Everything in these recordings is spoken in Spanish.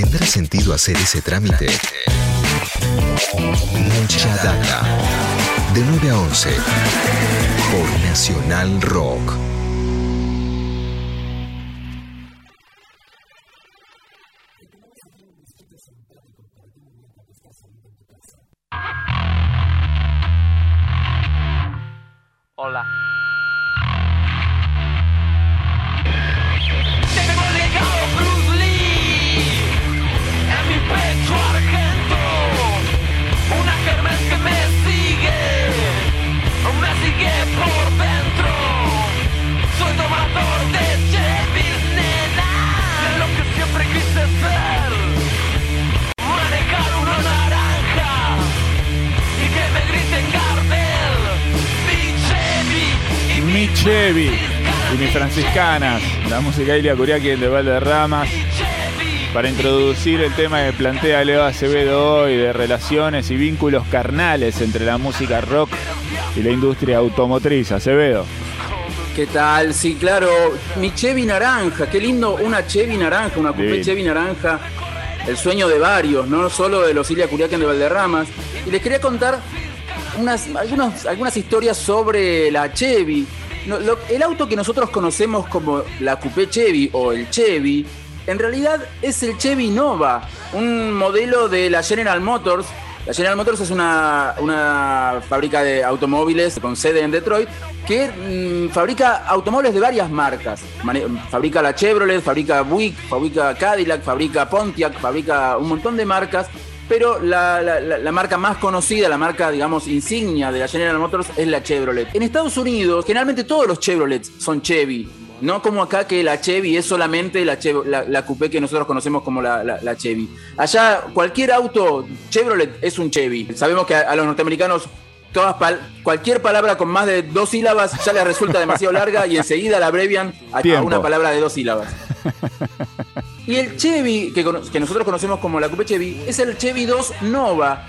¿Tendrá sentido hacer ese trámite? Mucha data. De 9 a 11. Por Nacional Rock. Hola. Chevy y mis franciscanas, la música Ilia Curiaki de Valderramas, para introducir el tema que plantea Leo Acevedo hoy de relaciones y vínculos carnales entre la música rock y la industria automotriz. Acevedo. ¿Qué tal? Sí, claro. Mi Chevy naranja. Qué lindo una Chevy naranja, una coupé. Chevy naranja. El sueño de varios, no solo de los Ilia Curiaquén de Valderramas. Y les quería contar unas, algunos- algunas historias sobre la Chevy. No, lo- el auto que nosotros conocemos como la coupé Chevy o el Chevy, en realidad es el Chevy Nova, un modelo de la General Motors. La General Motors es una, una fábrica de automóviles con sede en Detroit que mm, fabrica automóviles de varias marcas. Fabrica la Chevrolet, fabrica Buick, fabrica Cadillac, fabrica Pontiac, fabrica un montón de marcas. Pero la, la- la- la marca más conocida, la marca, digamos, insignia de la General Motors es la Chevrolet. En Estados Unidos, generalmente todos los Chevrolets son Chevy. No como acá que la Chevy es solamente la, Chev- la, la coupé que nosotros conocemos como la, la- Chevy. Allá cualquier auto Chevrolet es un Chevy. Sabemos que a, a los norteamericanos todas pal- cualquier palabra con más de dos sílabas ya les resulta demasiado larga y enseguida la abrevian a- a una palabra de dos sílabas. Y el Chevy, que, nosotros conocemos como la Coupe Chevy, es el Chevy 2 Nova,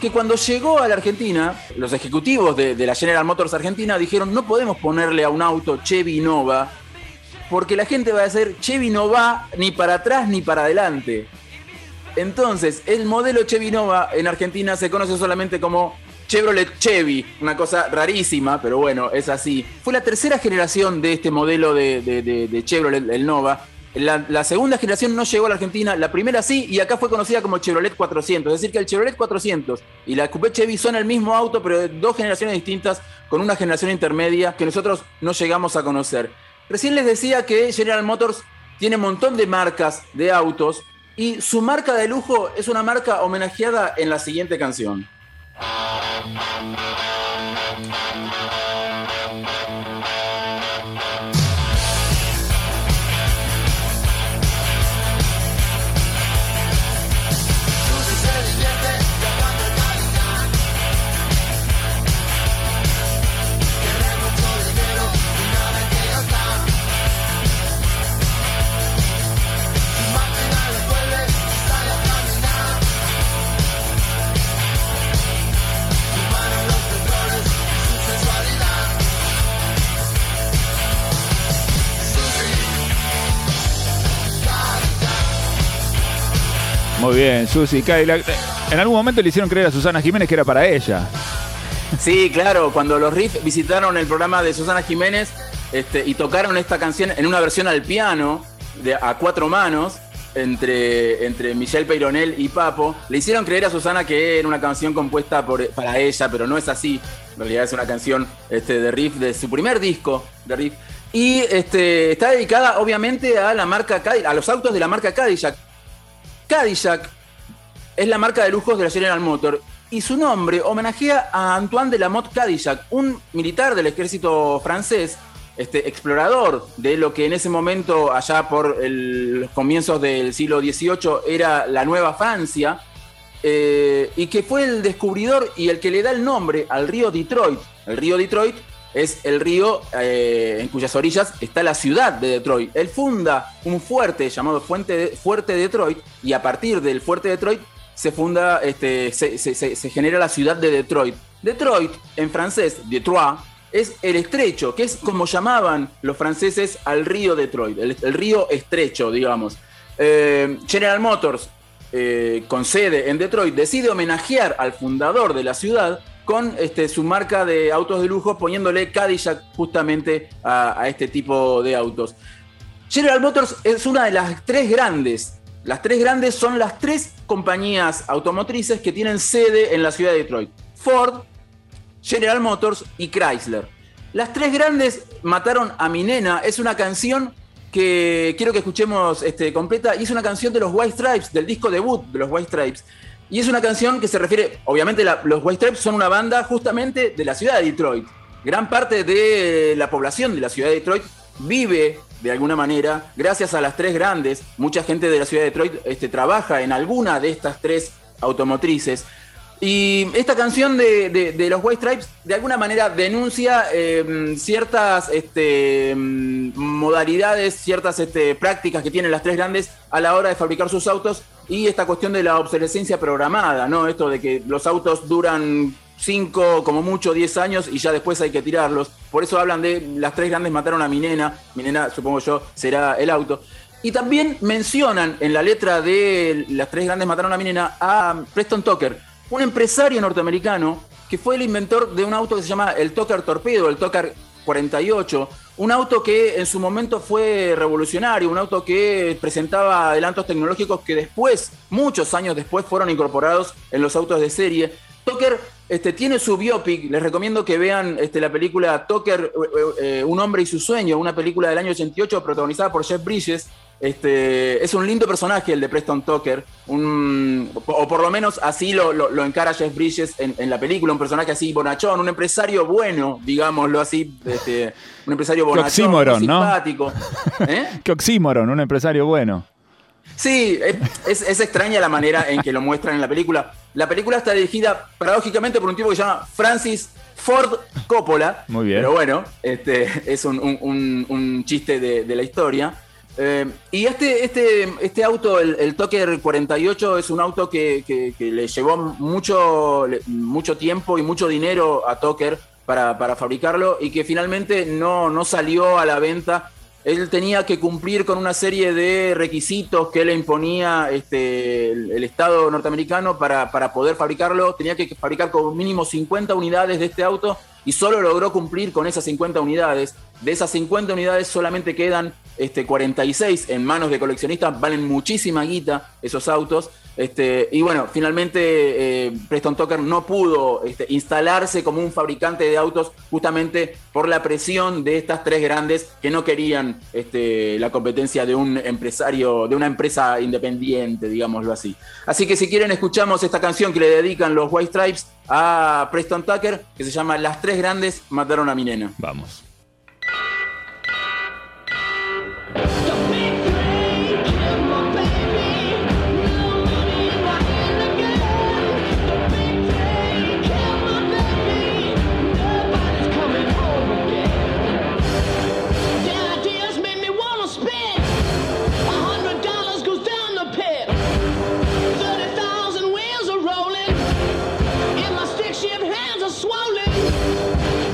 que cuando llegó a la Argentina, los ejecutivos de, la General Motors Argentina dijeron, no podemos ponerle a un auto Chevy Nova, porque la gente va a decir, Chevy no va ni para atrás ni para adelante. Entonces, el modelo Chevy Nova en Argentina se conoce solamente como Chevrolet Chevy, una cosa rarísima, pero bueno, es así. Fue la tercera generación de este modelo de, de- de- de Chevrolet, el Nova. La, segunda generación no llegó a la Argentina, la primera sí, y acá fue conocida como Chevrolet 400. Es decir, que el Chevrolet 400 y la Coupé Chevy son el mismo auto, pero de dos generaciones distintas, con una generación intermedia que nosotros no llegamos a conocer. Recién les decía que General Motors tiene un montón de marcas de autos, y su marca de lujo es una marca homenajeada en la siguiente canción. Muy bien, Susi Cadillac. En algún momento le hicieron creer a Susana Jiménez que era para ella. Sí, claro, cuando los Riff visitaron el programa de Susana Jiménez este, y tocaron esta canción en una versión al piano, de, a cuatro manos, entre, entre Michelle Peyronel y Papo, le hicieron creer a Susana que era una canción compuesta para ella, pero no es así. En realidad es una canción este, de Riff, de su primer disco de Riff. Y este, está dedicada obviamente a la marca Cadillac, a los autos de la marca Cadillac. Cadillac es la marca de lujos de la General Motor y su nombre homenajea a Antoine de la Motte Cadillac, un militar del ejército francés, este, explorador de lo que en ese momento, allá por el- los comienzos del siglo XVIII, era la Nueva Francia, eh, y que fue el descubridor y el que le da el nombre al río Detroit. El río Detroit es el río eh, en cuyas orillas está la ciudad de Detroit. Él funda un fuerte llamado Fuente Fuerte Detroit y a partir del Fuerte Detroit se funda, este, se, genera la ciudad de Detroit. Detroit, en francés, Detroit, es el estrecho, que es como llamaban los franceses al río Detroit, el, el río estrecho, digamos. Eh, General Motors, eh, con sede en Detroit, decide homenajear al fundador de la ciudad con este, su marca de autos de lujo, poniéndole Cadillac justamente a, este tipo de autos. General Motors es una de las tres grandes. Las tres grandes son las tres compañías automotrices que tienen sede en la ciudad de Detroit. Ford, General Motors y Chrysler. Las tres grandes mataron a mi nena. Es una canción que quiero que escuchemos este, completa. Y es una canción de los White Stripes, del disco debut de los White Stripes. Y es una canción que se refiere, obviamente la- los White Stripes son una banda justamente de la ciudad de Detroit. Gran parte de la población de la ciudad de Detroit vive de alguna manera gracias a las tres grandes. Mucha gente de la ciudad de Detroit este, trabaja en alguna de estas tres automotrices. Y esta canción de, los White Stripes de alguna manera denuncia eh, ciertas este, mm, modalidades, ciertas este, prácticas que tienen las tres grandes a la hora de fabricar sus autos y esta cuestión de la obsolescencia programada, ¿no? Esto de que los autos duran 5, como mucho 10 años y ya después hay que tirarlos. Por eso hablan de las tres grandes mataron a mi nena, mi nena supongo yo será el auto. Y también mencionan en la letra de Las tres grandes mataron a mi nena a Preston Tucker, un empresario norteamericano que fue el inventor de un auto que se llama el Tucker Torpedo, el Tucker 48, un auto que en su momento fue revolucionario, un auto que presentaba adelantos tecnológicos que después, muchos años después, fueron incorporados en los autos de serie. Tucker este, tiene su biopic, les recomiendo que vean este, la película Tucker, eh, eh, Un hombre y su sueño, una película del año 88 protagonizada por Jeff Bridges. Este, es un lindo personaje el de Preston Tucker, un- o por lo menos así lo, lo- lo encara Jeff Bridges en, en la película, un personaje así bonachón, un empresario bueno, digámoslo así, este, un empresario bonachón, oxímoron, muy ¿no? simpático. ¿Eh? Qué oxímoron, un empresario bueno. Sí, es, es- es extraña la manera en que lo muestran en la película. La película está dirigida paradójicamente por un tipo que se llama Francis Ford Coppola. Muy bien. Pero bueno, este, es un, un- un- un chiste de, de la historia. Eh, y este, este, este auto, el, el Tucker 48, es un auto que, que- le llevó mucho, mucho tiempo y mucho dinero a Tucker para, para fabricarlo y que finalmente no, no salió a la venta él tenía que cumplir con una serie de requisitos que le imponía este, el, Estado norteamericano para, para poder fabricarlo. Tenía que fabricar con mínimo 50 unidades de este auto y solo logró cumplir con esas 50 unidades. De esas 50 unidades solamente quedan este, 46 en manos de coleccionistas. Valen muchísima guita esos autos. Este, y bueno, finalmente eh, Preston Tucker no pudo este, instalarse como un fabricante de autos justamente por la presión de estas tres grandes que no querían este, la competencia de un empresario, de una empresa independiente, digámoslo así. Así que si quieren escuchamos esta canción que le dedican los White Stripes a Preston Tucker, que se llama Las tres grandes mataron a mi nena. Vamos. Swollen,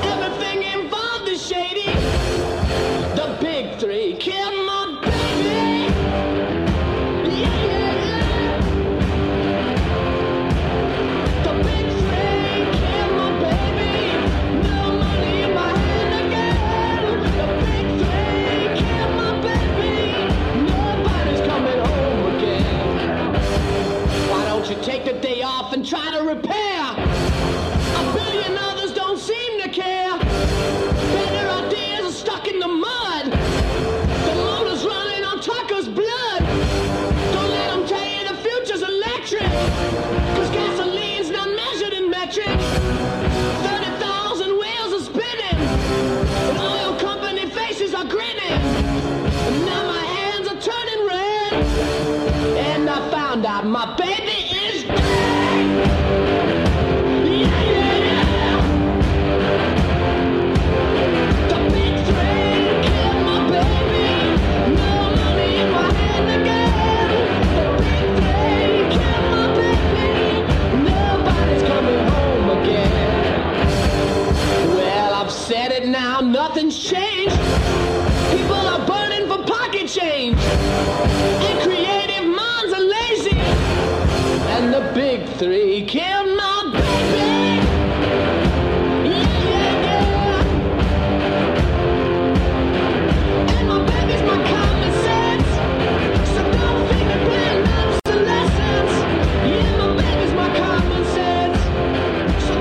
Cause gasoline's not measured in metric.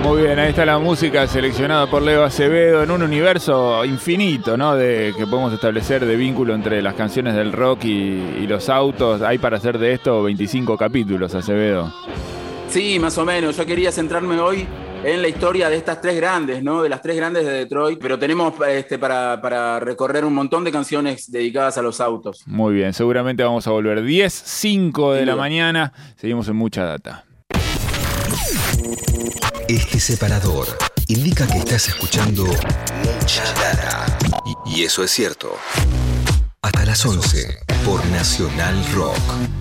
Muy bien, ahí está la música seleccionada por Leo Acevedo en un universo infinito, ¿no? De que podemos establecer de vínculo entre las canciones del rock y los autos. Hay para hacer de esto 25 capítulos, Acevedo. Sí, más o menos. Yo quería centrarme hoy en la historia de estas tres grandes, ¿no? De las tres grandes de Detroit, pero tenemos este, para, para recorrer un montón de canciones dedicadas a los autos. Muy bien, seguramente vamos a volver 10, 5 de la mañana. Seguimos en mucha data. Este separador indica que estás escuchando mucha data. Y, y eso es cierto. Hasta las 11 por Nacional Rock.